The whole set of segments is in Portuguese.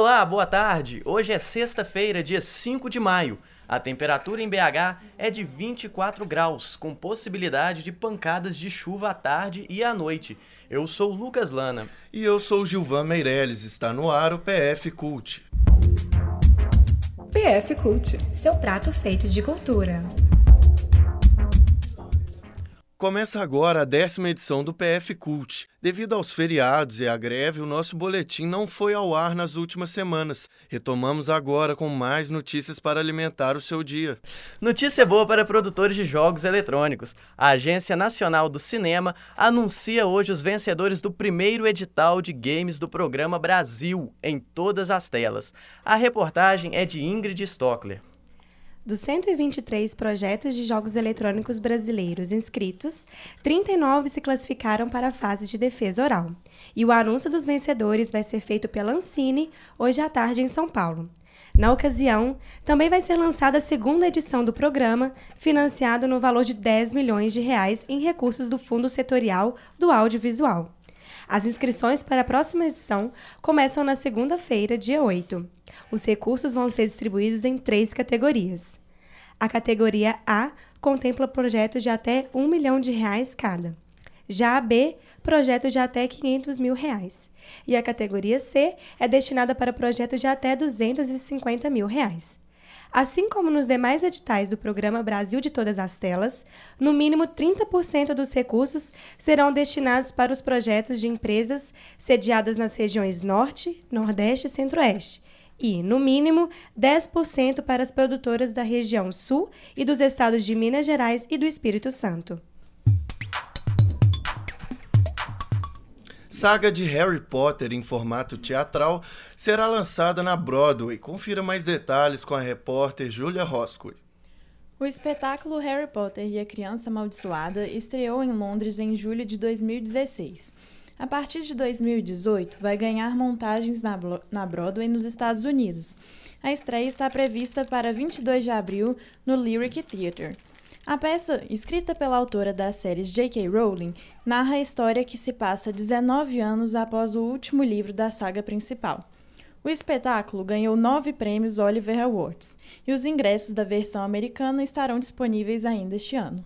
Olá, boa tarde. Hoje é sexta-feira, dia 5 de maio. A temperatura em BH é de 24 graus, com possibilidade de pancadas de chuva à tarde e à noite. Eu sou Lucas Lana. E eu sou Gilvan Meirelles. Está no ar o PF Cult. PF Cult, seu prato feito de cultura. Começa agora a décima edição do PF Cult. Devido aos feriados e à greve, o nosso boletim não foi ao ar nas últimas semanas. Retomamos agora com mais notícias para alimentar o seu dia. Notícia boa para produtores de jogos eletrônicos. A Agência Nacional do Cinema anuncia hoje os vencedores do primeiro edital de games do programa Brasil em todas as telas. A reportagem é de Ingrid Stockler. Dos 123 projetos de jogos eletrônicos brasileiros inscritos, 39 se classificaram para a fase de defesa oral. E o anúncio dos vencedores vai ser feito pela Ancine hoje à tarde em São Paulo. Na ocasião, também vai ser lançada a segunda edição do programa, financiado no valor de 10 milhões de reais em recursos do Fundo Setorial do Audiovisual. As inscrições para a próxima edição começam na segunda-feira, dia 8. Os recursos vão ser distribuídos em três categorias. A categoria A contempla projetos de até um milhão de reais cada. Já a B, projetos de até 500 mil reais. E a categoria C é destinada para projetos de até 250 mil reais. Assim como nos demais editais do programa Brasil de Todas as Telas, no mínimo 30% dos recursos serão destinados para os projetos de empresas sediadas nas regiões Norte, Nordeste e Centro-Oeste, e, no mínimo, 10% para as produtoras da região Sul e dos estados de Minas Gerais e do Espírito Santo. saga de Harry Potter em formato teatral será lançada na Broadway. Confira mais detalhes com a repórter Julia Roscoe. O espetáculo Harry Potter e a Criança Amaldiçoada estreou em Londres em julho de 2016. A partir de 2018, vai ganhar montagens na, na Broadway nos Estados Unidos. A estreia está prevista para 22 de abril no Lyric Theatre. A peça, escrita pela autora das séries J.K. Rowling, narra a história que se passa 19 anos após o último livro da saga principal. O espetáculo ganhou nove prêmios Oliver Awards e os ingressos da versão americana estarão disponíveis ainda este ano.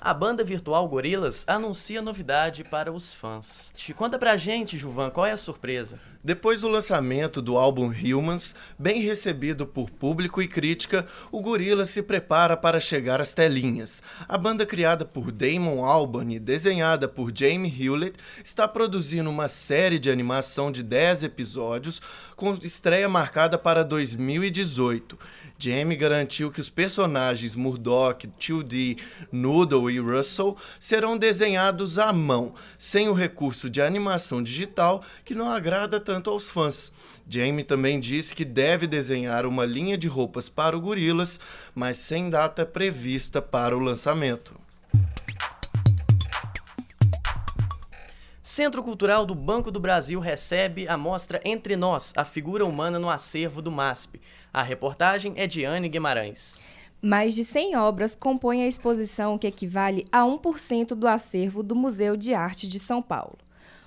A banda virtual Gorilas anuncia novidade para os fãs. Conta pra gente, Juvan, qual é a surpresa? Depois do lançamento do álbum Humans, bem recebido por público e crítica, o Gorillaz se prepara para chegar às telinhas. A banda criada por Damon Albarn e desenhada por Jamie Hewlett está produzindo uma série de animação de 10 episódios com estreia marcada para 2018. Jamie garantiu que os personagens Murdoch, 2D, Noodle e Russell serão desenhados à mão, sem o recurso de animação digital que não agrada tanto aos fãs. Jamie também disse que deve desenhar uma linha de roupas para o Gorilas, mas sem data prevista para o lançamento. Centro Cultural do Banco do Brasil recebe a mostra Entre Nós, a figura humana no acervo do MASP. A reportagem é de Anne Guimarães. Mais de 100 obras compõem a exposição que equivale a 1% do acervo do Museu de Arte de São Paulo.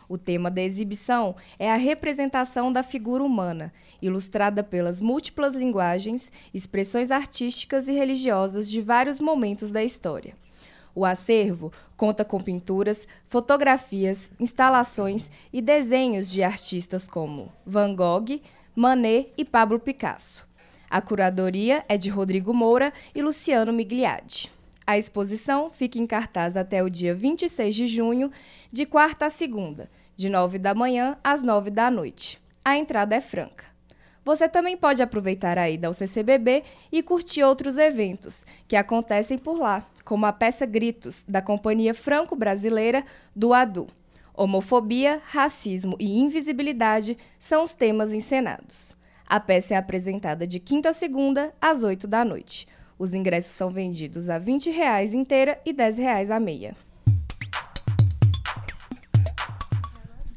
O tema da exibição é a representação da figura humana, ilustrada pelas múltiplas linguagens, expressões artísticas e religiosas de vários momentos da história. O acervo conta com pinturas, fotografias, instalações e desenhos de artistas como Van Gogh, Manet e Pablo Picasso. A curadoria é de Rodrigo Moura e Luciano Migliadi. A exposição fica em cartaz até o dia 26 de junho, de quarta a segunda, de 9 da manhã às 9 da noite. A entrada é franca. Você também pode aproveitar a ida ao CCBB e curtir outros eventos que acontecem por lá, como a peça Gritos, da Companhia Franco-Brasileira do ADU. Homofobia, racismo e invisibilidade são os temas encenados. A peça é apresentada de quinta a segunda, às 8 da noite. Os ingressos são vendidos a 20 reais inteira e 10 reais a meia.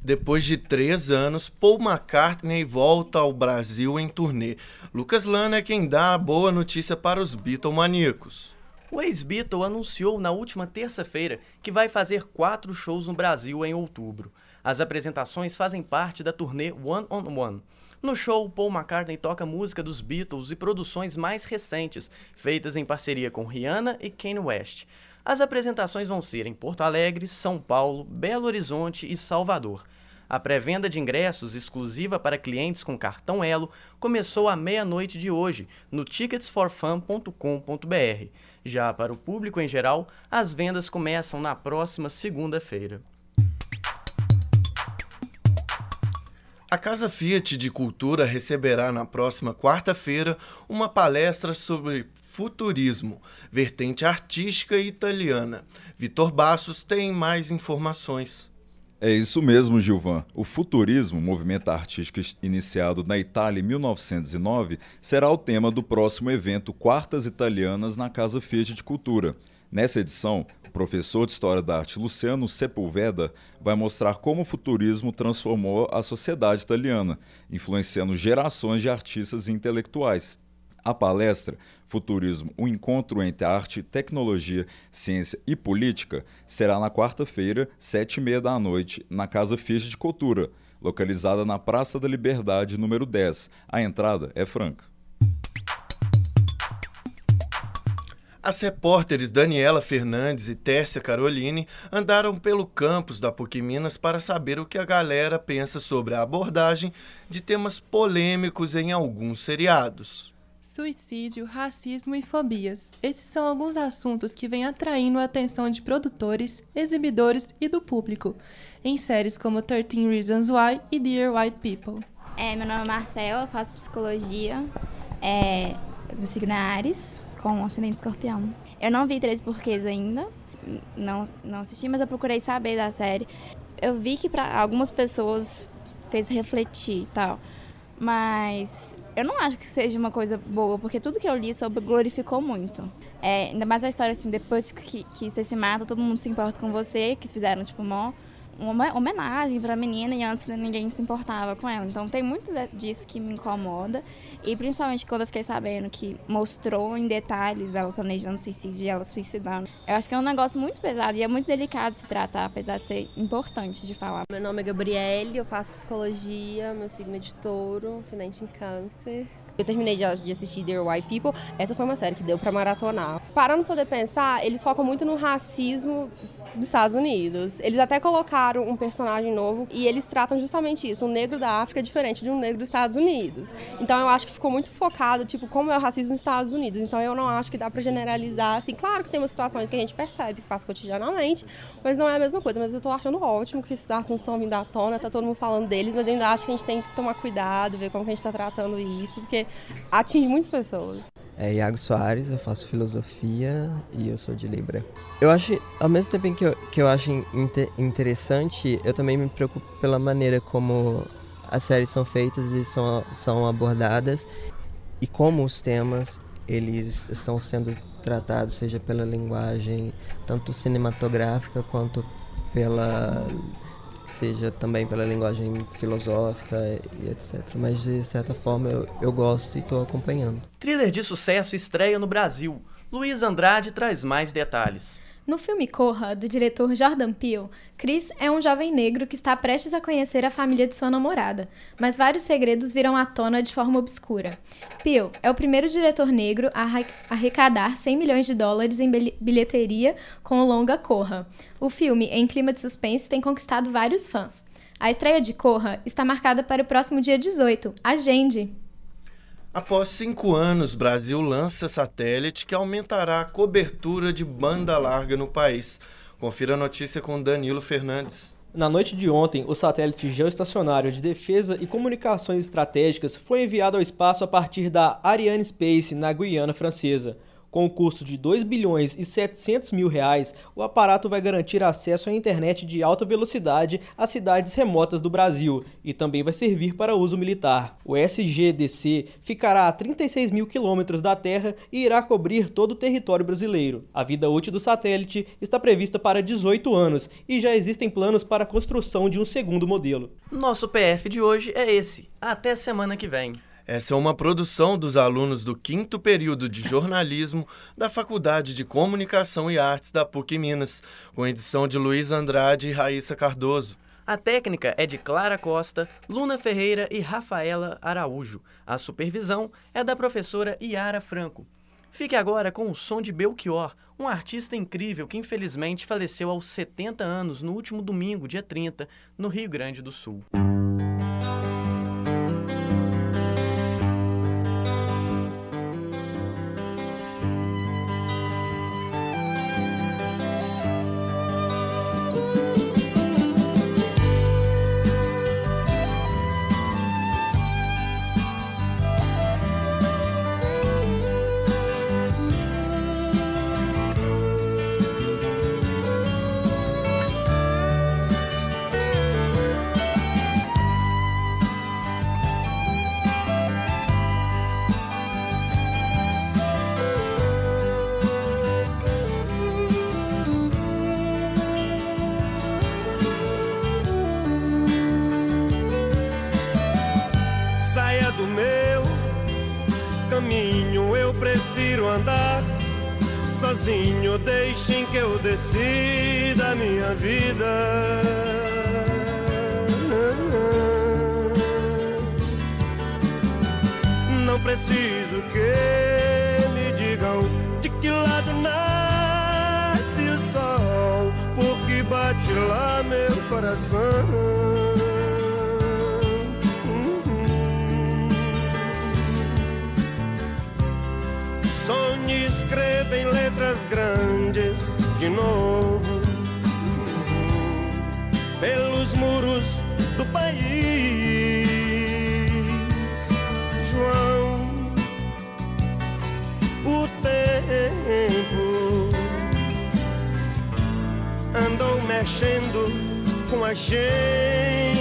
Depois de três anos, Paul McCartney volta ao Brasil em turnê. Lucas Lana é quem dá a boa notícia para os Beatlemaníacos. O ex-Beatle anunciou na última terça-feira que vai fazer quatro shows no Brasil em outubro. As apresentações fazem parte da turnê One on One. No show, Paul McCartney toca música dos Beatles e produções mais recentes, feitas em parceria com Rihanna e Kanye West. As apresentações vão ser em Porto Alegre, São Paulo, Belo Horizonte e Salvador. A pré-venda de ingressos exclusiva para clientes com cartão Elo começou à meia-noite de hoje no ticketsforfun.com.br. Já para o público em geral, as vendas começam na próxima segunda-feira. A Casa Fiat de Cultura receberá na próxima quarta-feira uma palestra sobre futurismo, vertente artística italiana. Vitor Bassos tem mais informações. É isso mesmo, Gilvan. O futurismo, movimento artístico iniciado na Itália em 1909, será o tema do próximo evento Quartas Italianas na Casa Fiat de Cultura. Nessa edição, o professor de História da Arte Luciano Sepulveda vai mostrar como o futurismo transformou a sociedade italiana, influenciando gerações de artistas e intelectuais. A palestra Futurismo, um encontro entre arte, tecnologia, ciência e política, será na quarta-feira, sete e meia da noite, na Casa Ficha de Cultura, localizada na Praça da Liberdade, número 10. A entrada é franca. As repórteres Daniela Fernandes e Tércia Caroline andaram pelo campus da PUC Minas para saber o que a galera pensa sobre a abordagem de temas polêmicos em alguns seriados suicídio, racismo e fobias. Esses são alguns assuntos que vêm atraindo a atenção de produtores, exibidores e do público, em séries como 13 Reasons Why e Dear White People. É, meu nome é Marcela, faço psicologia, é, do signo Ares, com ascendente escorpião. Eu não vi Três Porquês ainda, não, não assisti, mas eu procurei saber da série. Eu vi que para algumas pessoas fez refletir e tal, mas eu não acho que seja uma coisa boa, porque tudo que eu li sobre glorificou muito. É, ainda mais a história assim, depois que, que você se mata, todo mundo se importa com você, que fizeram, tipo, mó uma homenagem para a menina e antes ninguém se importava com ela. Então tem muito disso que me incomoda e principalmente quando eu fiquei sabendo que mostrou em detalhes ela planejando suicídio e ela suicidando. Eu acho que é um negócio muito pesado e é muito delicado de se tratar, apesar de ser importante de falar. Meu nome é Gabriele, eu faço psicologia, meu signo é de touro, ascendente em câncer. Eu terminei de, assistir The White People. Essa foi uma série que deu para maratonar. Parando pra poder pensar, eles focam muito no racismo dos Estados Unidos. Eles até colocaram um personagem novo e eles tratam justamente isso. Um negro da África diferente de um negro dos Estados Unidos. Então eu acho que ficou muito focado, tipo, como é o racismo nos Estados Unidos. Então eu não acho que dá para generalizar. Assim, claro que tem umas situações que a gente percebe, que passa cotidianamente, mas não é a mesma coisa. Mas eu tô achando ótimo que esses assuntos estão vindo à tona, tá todo mundo falando deles, mas eu ainda acho que a gente tem que tomar cuidado, ver como que a gente tá tratando isso, porque atinge muitas pessoas. É Iago Soares, eu faço filosofia e eu sou de Libra. Eu acho, ao mesmo tempo que eu, que eu acho inter interessante, eu também me preocupo pela maneira como as séries são feitas e são, são abordadas e como os temas eles estão sendo tratados, seja pela linguagem tanto cinematográfica quanto pela seja também pela linguagem filosófica e etc. Mas de certa forma eu, eu gosto e estou acompanhando. Thriller de sucesso estreia no Brasil. Luiz Andrade traz mais detalhes. No filme Corra, do diretor Jordan Peele, Chris é um jovem negro que está prestes a conhecer a família de sua namorada, mas vários segredos virão à tona de forma obscura. Peele é o primeiro diretor negro a arrecadar 100 milhões de dólares em bilheteria com o longa Corra. O filme, em clima de suspense, tem conquistado vários fãs. A estreia de Corra está marcada para o próximo dia 18. Agende! Após cinco anos, Brasil lança satélite que aumentará a cobertura de banda larga no país. Confira a notícia com Danilo Fernandes. Na noite de ontem, o satélite geoestacionário de defesa e comunicações estratégicas foi enviado ao espaço a partir da Ariane Space, na Guiana Francesa. Com o custo de 2 bilhões e 700 mil reais, o aparato vai garantir acesso à internet de alta velocidade às cidades remotas do Brasil e também vai servir para uso militar. O SGDC ficará a 36 mil quilômetros da Terra e irá cobrir todo o território brasileiro. A vida útil do satélite está prevista para 18 anos e já existem planos para a construção de um segundo modelo. Nosso PF de hoje é esse. Até semana que vem. Essa é uma produção dos alunos do quinto período de jornalismo da Faculdade de Comunicação e Artes da PUC Minas, com edição de Luiz Andrade e Raíssa Cardoso. A técnica é de Clara Costa, Luna Ferreira e Rafaela Araújo. A supervisão é da professora Iara Franco. Fique agora com o som de Belchior, um artista incrível que infelizmente faleceu aos 70 anos no último domingo, dia 30, no Rio Grande do Sul. Sozinho. Deixem que eu decida a minha vida. Não preciso que me digam de que lado nasce o sol, porque bate lá meu coração. Escreva em letras grandes de novo pelos muros do país. João, o tempo andou mexendo com a gente,